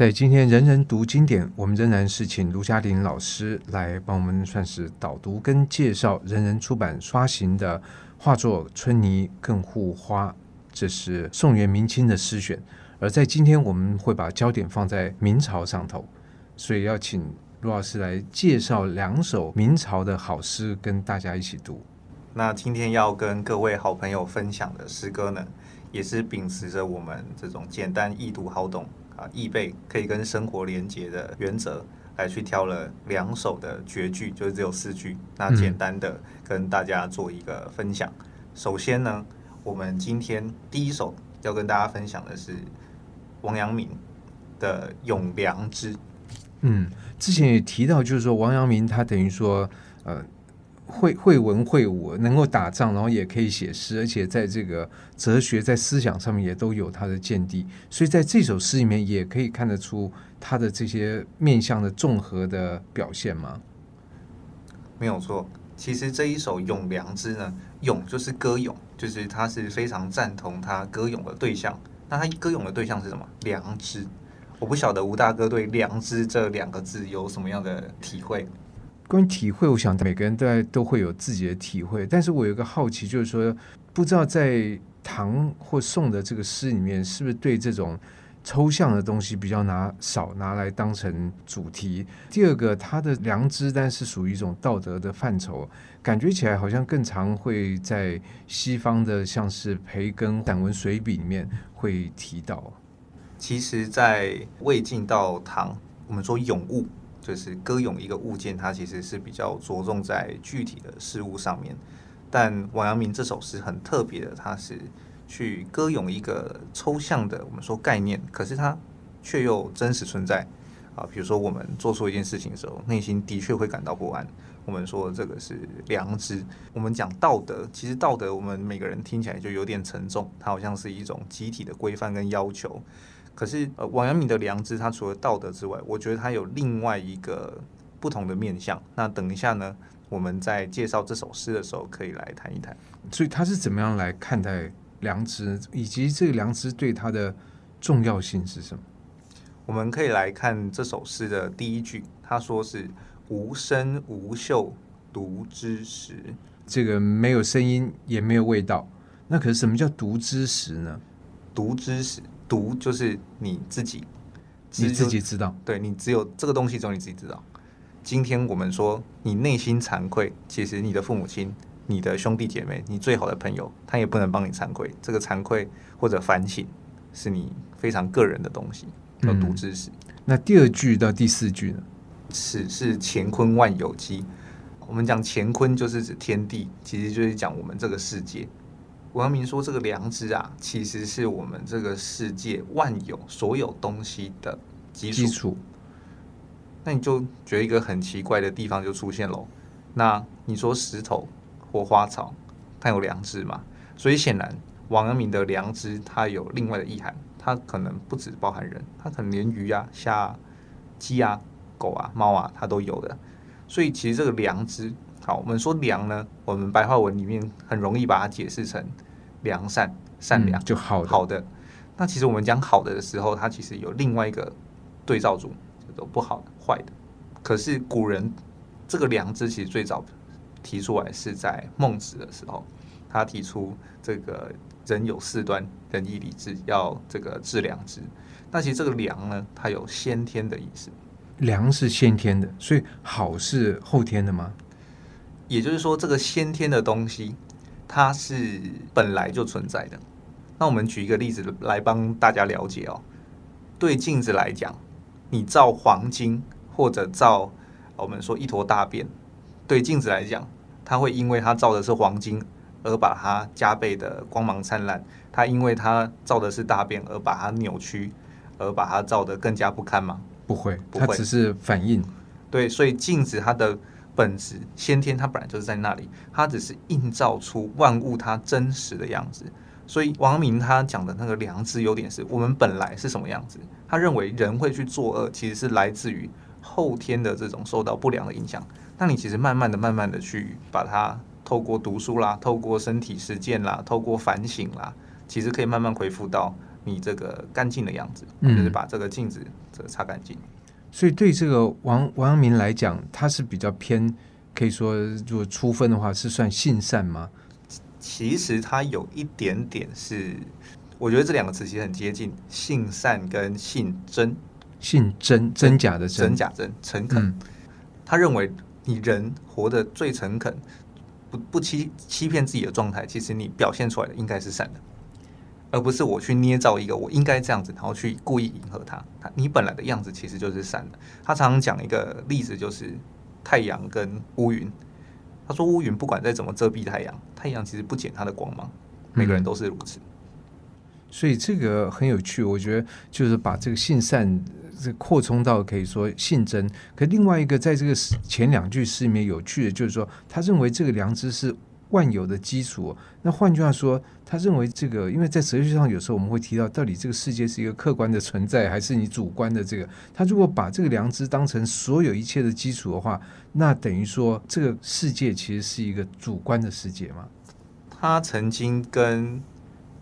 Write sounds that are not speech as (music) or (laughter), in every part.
在今天人人读经典，我们仍然是请卢嘉玲老师来帮我们算是导读跟介绍人人出版发行的画作《春泥更护花》，这是宋元明清的诗选。而在今天，我们会把焦点放在明朝上头，所以要请卢老师来介绍两首明朝的好诗，跟大家一起读。那今天要跟各位好朋友分享的诗歌呢，也是秉持着我们这种简单易读好懂啊，易背可以跟生活连接的原则，来去挑了两首的绝句，就是只有四句。那简单的跟大家做一个分享。嗯、首先呢，我们今天第一首要跟大家分享的是王阳明的《咏良知》。嗯，之前也提到，就是说王阳明他等于说，呃。会会文会武，能够打仗，然后也可以写诗，而且在这个哲学、在思想上面也都有他的见地，所以在这首诗里面也可以看得出他的这些面向的综合的表现吗？没有错，其实这一首《咏良知》呢，咏就是歌咏，就是他是非常赞同他歌咏的对象。那他歌咏的对象是什么？良知。我不晓得吴大哥对“良知”这两个字有什么样的体会。关于体会，我想每个人都都会有自己的体会。但是我有一个好奇，就是说，不知道在唐或宋的这个诗里面，是不是对这种抽象的东西比较拿少拿来当成主题？第二个，他的良知，但是属于一种道德的范畴，感觉起来好像更常会在西方的像是培根散文随笔里面会提到。其实，在魏晋到唐，我们说咏物。就是歌咏一个物件，它其实是比较着重在具体的事物上面。但王阳明这首诗很特别的，它是去歌咏一个抽象的，我们说概念，可是它却又真实存在啊。比如说我们做错一件事情的时候，内心的确会感到不安。我们说这个是良知。我们讲道德，其实道德我们每个人听起来就有点沉重，它好像是一种集体的规范跟要求。可是，呃，王阳明的良知，他除了道德之外，我觉得他有另外一个不同的面向。那等一下呢，我们在介绍这首诗的时候，可以来谈一谈。所以他是怎么样来看待良知，以及这个良知对他的重要性是什么？我们可以来看这首诗的第一句，他说是“无声无嗅，独知时”。这个没有声音，也没有味道。那可是什么叫“独知时”呢？“独知时”。独就是你自己，你自己知道，对，你只有这个东西，只有你自己知道。今天我们说你内心惭愧，其实你的父母亲、你的兄弟姐妹、你最好的朋友，他也不能帮你惭愧。这个惭愧或者反省，是你非常个人的东西，要读知识。嗯，那第二句到第四句呢？此是乾坤万有机。我们讲乾坤就是指天地，其实就是讲我们这个世界。王阳明说：“这个良知啊，其实是我们这个世界万有所有东西的基础。基础。那你就觉得一个很奇怪的地方就出现喽。那你说石头或花草，它有良知吗？所以显然，王阳明的良知它有另外的意涵，它可能不只包含人，它可能连鱼啊、虾啊、鸡啊、狗啊、猫啊，它都有的。所以其实这个良知。”好，我们说良呢，我们白话文里面很容易把它解释成良善、善良，就好的。好的，那其实我们讲好的的时候，它其实有另外一个对照组，叫做不好的、坏的。可是古人这个良知其实最早提出来是在孟子的时候，他提出这个人有四端，仁义礼智，要这个致良知。那其实这个良呢，它有先天的意思。良是先天的，所以好是后天的吗？也就是说，这个先天的东西，它是本来就存在的。那我们举一个例子来帮大家了解哦。对镜子来讲，你照黄金或者照我们说一坨大便，对镜子来讲，它会因为它照的是黄金而把它加倍的光芒灿烂；它因为它照的是大便而把它扭曲，而把它照得更加不堪吗？不会，不会，它只是反应。对，所以镜子它的。本质先天，它本来就是在那里，它只是映照出万物它真实的样子。所以王明他讲的那个良知有点是我们本来是什么样子。他认为人会去作恶，其实是来自于后天的这种受到不良的影响。那你其实慢慢的、慢慢的去把它透过读书啦，透过身体实践啦，透过反省啦，其实可以慢慢恢复到你这个干净的样子，就是把这个镜子这个擦干净。所以对这个王王阳明来讲，他是比较偏，可以说如果出分的话，是算性善吗？其实他有一点点是，我觉得这两个词其实很接近，性善跟性真，性真真假的真，真假真诚恳。嗯、他认为你人活得最诚恳，不不欺欺骗自己的状态，其实你表现出来的应该是善的。而不是我去捏造一个我应该这样子，然后去故意迎合他。他你本来的样子其实就是善的。他常常讲一个例子，就是太阳跟乌云。他说乌云不管再怎么遮蔽太阳，太阳其实不减它的光芒。每个人都是如此。嗯。所以这个很有趣，我觉得就是把这个性善这扩充到可以说性真。可另外一个在这个前两句诗里面有趣的，就是说他认为这个良知是万有的基础。那换句话说，他认为这个，因为在哲学上有时候我们会提到，到底这个世界是一个客观的存在，还是你主观的这个？他如果把这个良知当成所有一切的基础的话，那等于说这个世界其实是一个主观的世界吗？他曾经跟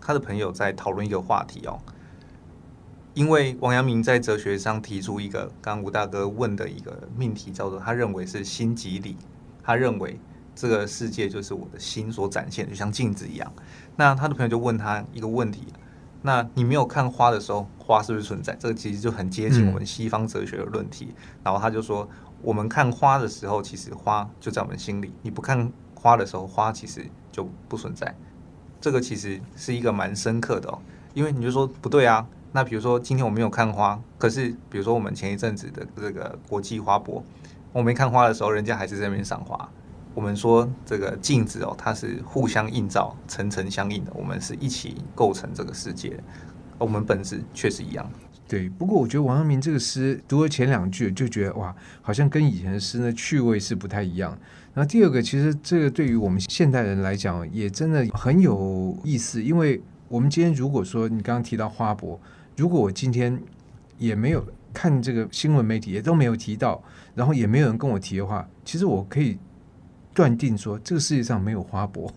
他的朋友在讨论一个话题哦，因为王阳明在哲学上提出一个刚刚吴大哥问的一个命题，叫做他认为是心即理，他认为。这个世界就是我的心所展现，就像镜子一样。那他的朋友就问他一个问题：那你没有看花的时候，花是不是存在？这个其实就很接近我们西方哲学的论题。嗯、然后他就说，我们看花的时候，其实花就在我们心里；你不看花的时候，花其实就不存在。这个其实是一个蛮深刻的哦，因为你就说不对啊。那比如说今天我没有看花，可是比如说我们前一阵子的这个国际花博，我没看花的时候，人家还是在那边赏花。我们说这个镜子哦，它是互相映照、层层相应的。我们是一起构成这个世界，我们本质确实一样。对，不过我觉得王阳明这个诗读了前两句，就觉得哇，好像跟以前的诗呢趣味是不太一样。然后第二个，其实这个对于我们现代人来讲，也真的很有意思。因为我们今天如果说你刚刚提到花博，如果我今天也没有看这个新闻媒体，也都没有提到，然后也没有人跟我提的话，其实我可以。断定说这个世界上没有花博。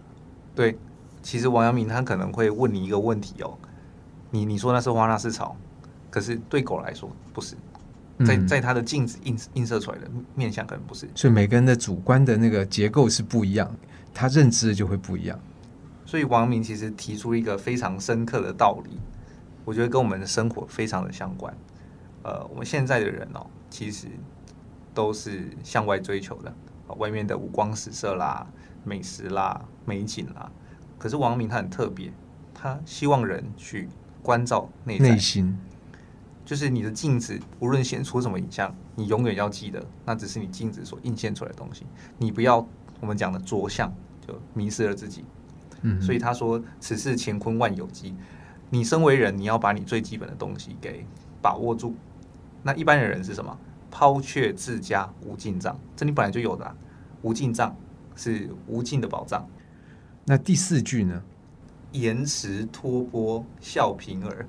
(laughs) 对，其实王阳明他可能会问你一个问题哦，你你说那是花那是草，可是对狗来说不是，在在他的镜子映映射出来的面相可能不是，所以每个人的主观的那个结构是不一样，他认知的就会不一样。所以王阳明其实提出一个非常深刻的道理，我觉得跟我们的生活非常的相关。呃，我们现在的人哦，其实都是向外追求的。外面的五光十色啦、美食啦、美景啦，可是王阳明他很特别，他希望人去关照内在，内心，就是你的镜子，无论显出什么影像，你永远要记得，那只是你镜子所映现出来的东西。你不要我们讲的着相，就迷失了自己。嗯，所以他说：“此事乾坤万有机。”你身为人，你要把你最基本的东西给把握住。那一般的人是什么？抛却自家无尽藏，这里本来就有的啊。无尽藏是无尽的宝藏。那第四句呢？延迟托钵笑贫儿。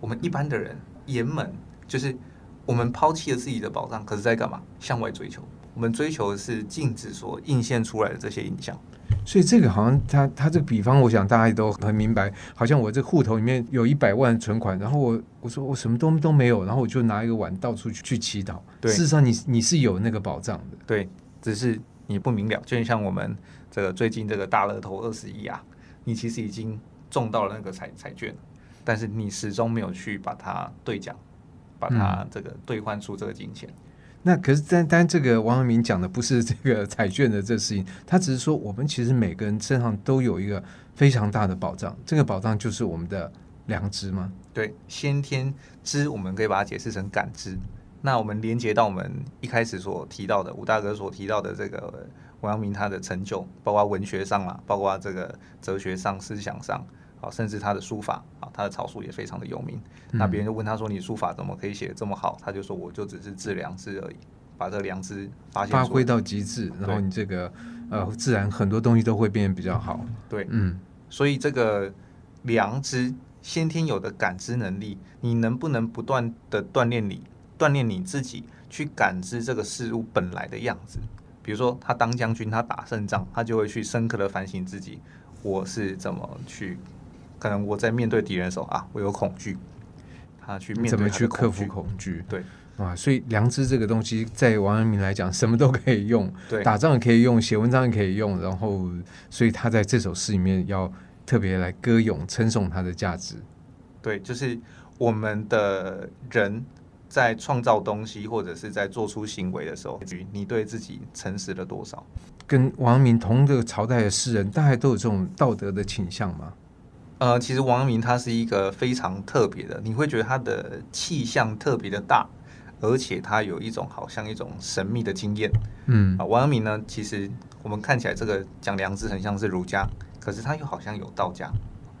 我们一般的人，严门就是我们抛弃了自己的宝藏，可是在干嘛？向外追求。我们追求的是镜子所映现出来的这些影像。所以这个好像他他这个比方，我想大家也都很明白。好像我这户头里面有一百万存款，然后我我说我什么都都没有，然后我就拿一个碗到处去去祈祷。对，事实上你你是有那个保障的。对，只是你不明了。就像我们这个最近这个大乐透二十亿啊，你其实已经中到了那个彩彩券，但是你始终没有去把它兑奖，把它这个兑换出这个金钱。嗯那可是，单单这个王阳明讲的不是这个 (laughs) 彩券的这事情，他只是说我们其实每个人身上都有一个非常大的宝藏，这个宝藏就是我们的良知吗？对，先天知，我们可以把它解释成感知。那我们连接到我们一开始所提到的吴大哥所提到的这个王阳明他的成就，包括文学上啦，包括这个哲学上、思想上。好，甚至他的书法，他的草书也非常的有名。那别人就问他说：“你书法怎么可以写得这么好？”他就说：“我就只是治良知而已，把这良知发现发挥到极致，然后你这个呃，自然很多东西都会变得比较好。”对，嗯，所以这个良知先天有的感知能力，你能不能不断的锻炼你，锻炼你自己去感知这个事物本来的样子？比如说，他当将军，他打胜仗，他就会去深刻的反省自己，我是怎么去。可能我在面对敌人的时候啊，我有恐惧，他去面对怎么去克服恐惧？对啊，所以良知这个东西，在王阳明来讲，什么都可以用，对，打仗也可以用，写文章也可以用，然后，所以他在这首诗里面要特别来歌咏、称颂它的价值。对，就是我们的人在创造东西或者是在做出行为的时候，你对自己诚实了多少？跟王阳明同个朝代的诗人，大概都有这种道德的倾向吗？呃，其实王阳明他是一个非常特别的，你会觉得他的气象特别的大，而且他有一种好像一种神秘的经验。嗯啊，王阳明呢，其实我们看起来这个讲良知很像是儒家，可是他又好像有道家，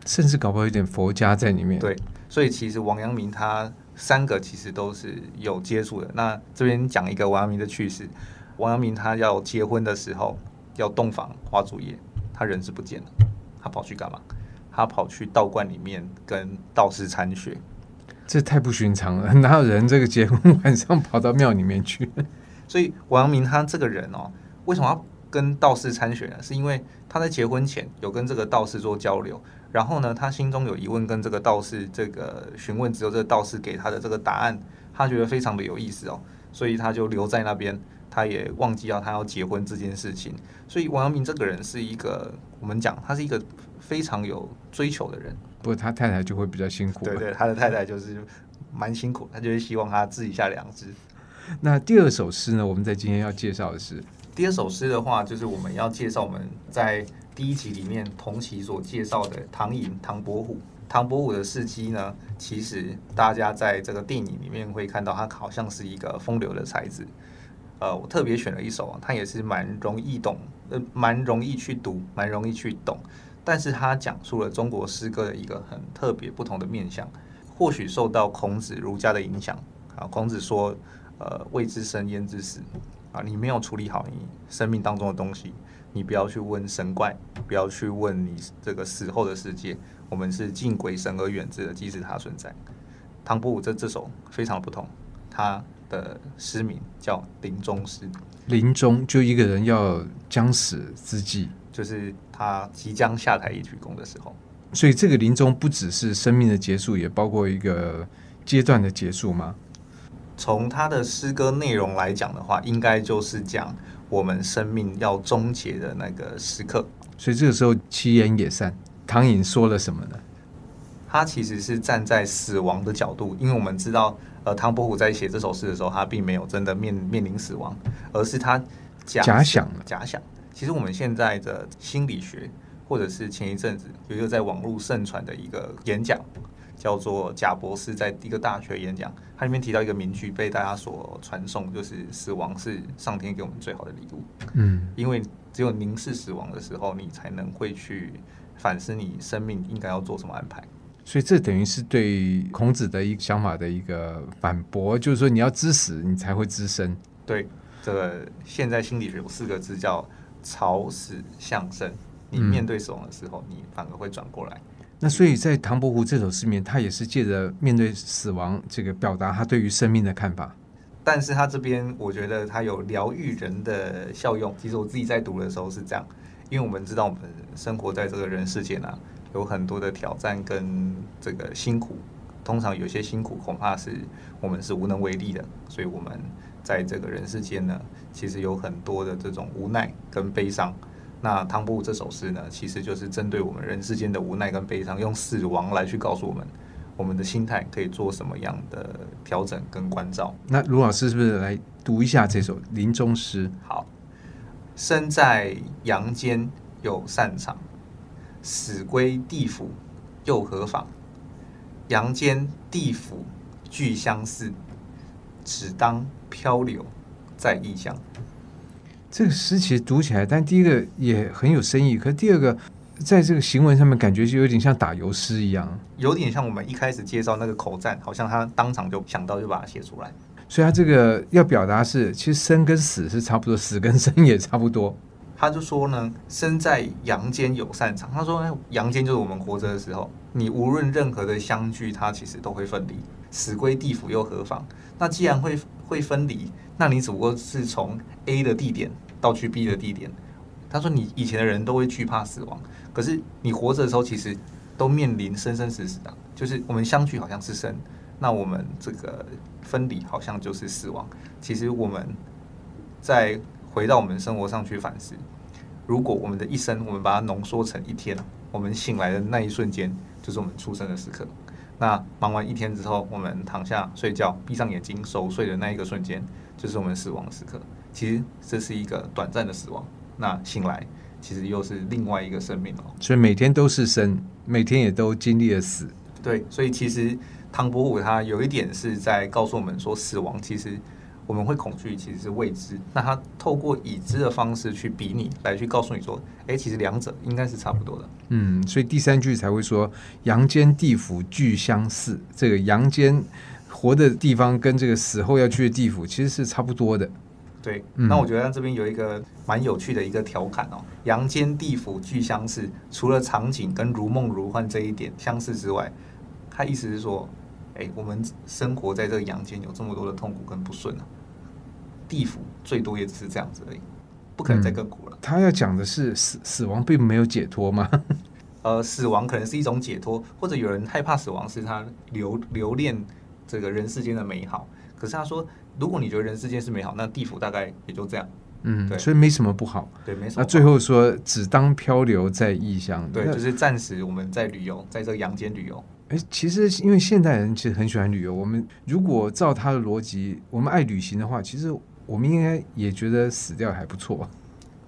甚至搞不好有点佛家在里面。对，所以其实王阳明他三个其实都是有接触的。那这边讲一个王阳明的趣事。王阳明他要结婚的时候要洞房花烛夜，他人是不见了，他跑去干嘛？他跑去道观里面跟道士参学，这太不寻常了，(laughs) 哪有人这个结婚晚上跑到庙里面去？(laughs) 所以王阳明他这个人哦，为什么要跟道士参学呢？是因为他在结婚前有跟这个道士做交流，然后呢，他心中有疑问，跟这个道士这个询问之后，这个道士给他的这个答案，他觉得非常的有意思哦，所以他就留在那边。他也忘记了他要结婚这件事情，所以王阳明这个人是一个，我们讲他是一个非常有追求的人。不过他太太就会比较辛苦。对对，他的太太就是蛮辛苦，他就是希望他治一下良知。那第二首诗呢？我们在今天要介绍的是第二首诗的话，就是我们要介绍我们在第一集里面同期所介绍的唐寅唐伯虎。唐伯虎的事迹呢，其实大家在这个电影里面会看到，他好像是一个风流的才子。呃，我特别选了一首啊，它也是蛮容易懂，呃，蛮容易去读，蛮容易去懂。但是他讲述了中国诗歌的一个很特别不同的面向，或许受到孔子儒家的影响啊。孔子说，呃，未知生焉知死啊，你没有处理好你生命当中的东西，你不要去问神怪，不要去问你这个死后的世界。我们是敬鬼神而远之的，即使它存在。唐伯虎这这首非常不同，他。的诗名叫临终诗，临终就一个人要将死之际，就是他即将下台一鞠躬的时候。所以这个临终不只是生命的结束，也包括一个阶段的结束吗？从他的诗歌内容来讲的话，应该就是讲我们生命要终结的那个时刻。所以这个时候，七言也散。唐寅说了什么呢？他其实是站在死亡的角度，因为我们知道。呃，唐伯虎在写这首诗的时候，他并没有真的面面临死亡，而是他假假想假想。其实我们现在的心理学，或者是前一阵子有一个在网络盛传的一个演讲，叫做贾博士在一个大学演讲，它里面提到一个名句被大家所传颂，就是死亡是上天给我们最好的礼物。嗯，因为只有凝视死亡的时候，你才能会去反思你生命应该要做什么安排。所以这等于是对孔子的一个想法的一个反驳，就是说你要知死，你才会知生。对，这个现在心理学有四个字叫“草死向生”。你面对死亡的时候，嗯、你反而会转过来。那所以在唐伯虎这首诗里面，他也是借着面对死亡这个表达他对于生命的看法。但是他这边我觉得他有疗愈人的效用。其实我自己在读的时候是这样，因为我们知道我们生活在这个人世间啊。有很多的挑战跟这个辛苦，通常有些辛苦恐怕是我们是无能为力的，所以我们在这个人世间呢，其实有很多的这种无奈跟悲伤。那汤布这首诗呢，其实就是针对我们人世间的无奈跟悲伤，用死亡来去告诉我们，我们的心态可以做什么样的调整跟关照。那卢老师是不是来读一下这首临终诗？好，身在阳间有擅长。死归地府又何妨？阳间地府俱相似，只当漂流在异乡。这个诗其实读起来，但第一个也很有深意，可是第二个，在这个行文上面感觉就有点像打油诗一样，有点像我们一开始介绍那个口赞，好像他当场就想到就把它写出来。所以他这个要表达是，其实生跟死是差不多，死跟生也差不多。他就说呢，生在阳间有擅长。他说，阳间就是我们活着的时候，你无论任何的相聚，它其实都会分离。死归地府又何妨？那既然会会分离，那你只不过是从 A 的地点到去 B 的地点。他说，你以前的人都会惧怕死亡，可是你活着的时候，其实都面临生生死死的，就是我们相聚好像是生，那我们这个分离好像就是死亡。其实我们再回到我们生活上去反思，如果我们的一生，我们把它浓缩成一天，我们醒来的那一瞬间，就是我们出生的时刻。那忙完一天之后，我们躺下睡觉，闭上眼睛熟睡的那一个瞬间，就是我们死亡的时刻。其实这是一个短暂的死亡。那醒来，其实又是另外一个生命哦。所以每天都是生，每天也都经历了死。对，所以其实唐伯虎他有一点是在告诉我们说，死亡其实。我们会恐惧，其实是未知。那他透过已知的方式去比拟，来去告诉你说，哎，其实两者应该是差不多的。嗯，所以第三句才会说“阳间地府俱相似”。这个阳间活的地方跟这个死后要去的地府其实是差不多的。对，那我觉得这边有一个蛮有趣的一个调侃哦，“阳间地府俱相似”，除了场景跟如梦如幻这一点相似之外，他意思是说，哎，我们生活在这个阳间有这么多的痛苦跟不顺啊。地府最多也只是这样子而已，不可能再更苦了。嗯，他要讲的是死死亡并没有解脱吗？(laughs) 呃，死亡可能是一种解脱，或者有人害怕死亡是他留留恋这个人世间的美好。可是他说，如果你觉得人世间是美好，那地府大概也就这样。嗯，对，所以没什么不好。对，没什么。那最后说，只当漂流在异乡。对，就是暂时我们在旅游，在这个阳间旅游。哎，其实因为现代人其实很喜欢旅游，我们如果照他的逻辑，我们爱旅行的话，其实。我们应该也觉得死掉还不错。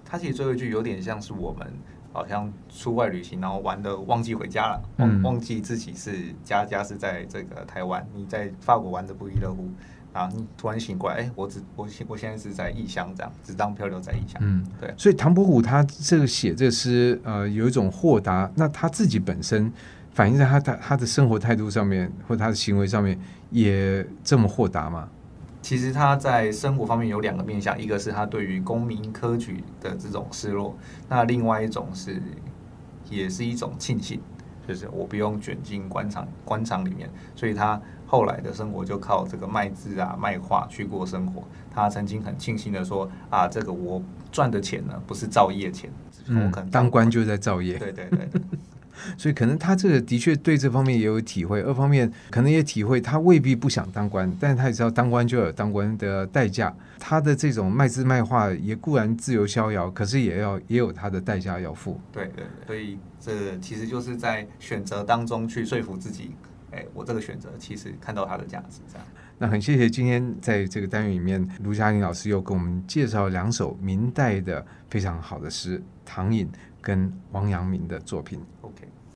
他其实最后一句有点像是我们好像出外旅行，然后玩的忘记回家了，忘忘记自己是家家是在这个台湾，你在法国玩的不亦乐乎啊！你突然醒过来，哎，我只我现我现在是在异乡，这样只当漂流在异乡。嗯，对。所以唐伯虎他这个写这诗，呃，有一种豁达。那他自己本身反映在他他他的生活态度上面，或他的行为上面，也这么豁达吗？其实他在生活方面有两个面向，一个是他对于公民科举的这种失落，那另外一种是，也是一种庆幸，就是我不用卷进官场官场里面，所以他后来的生活就靠这个卖字啊卖画去过生活。他曾经很庆幸的说啊，这个我赚的钱呢不是造业钱，嗯、我可能当官就在造业。对对对。所以可能他这个的确对这方面也有体会，二方面可能也体会他未必不想当官，但是他也知道当官就有当官的代价。他的这种卖字卖画也固然自由逍遥，可是也要也有他的代价要付。对对，所以这其实就是在选择当中去说服自己，哎，我这个选择其实看到它的价值。这样。那很谢谢今天在这个单元里面，卢嘉玲老师又给我们介绍两首明代的非常好的诗，唐寅跟王阳明的作品。Okay.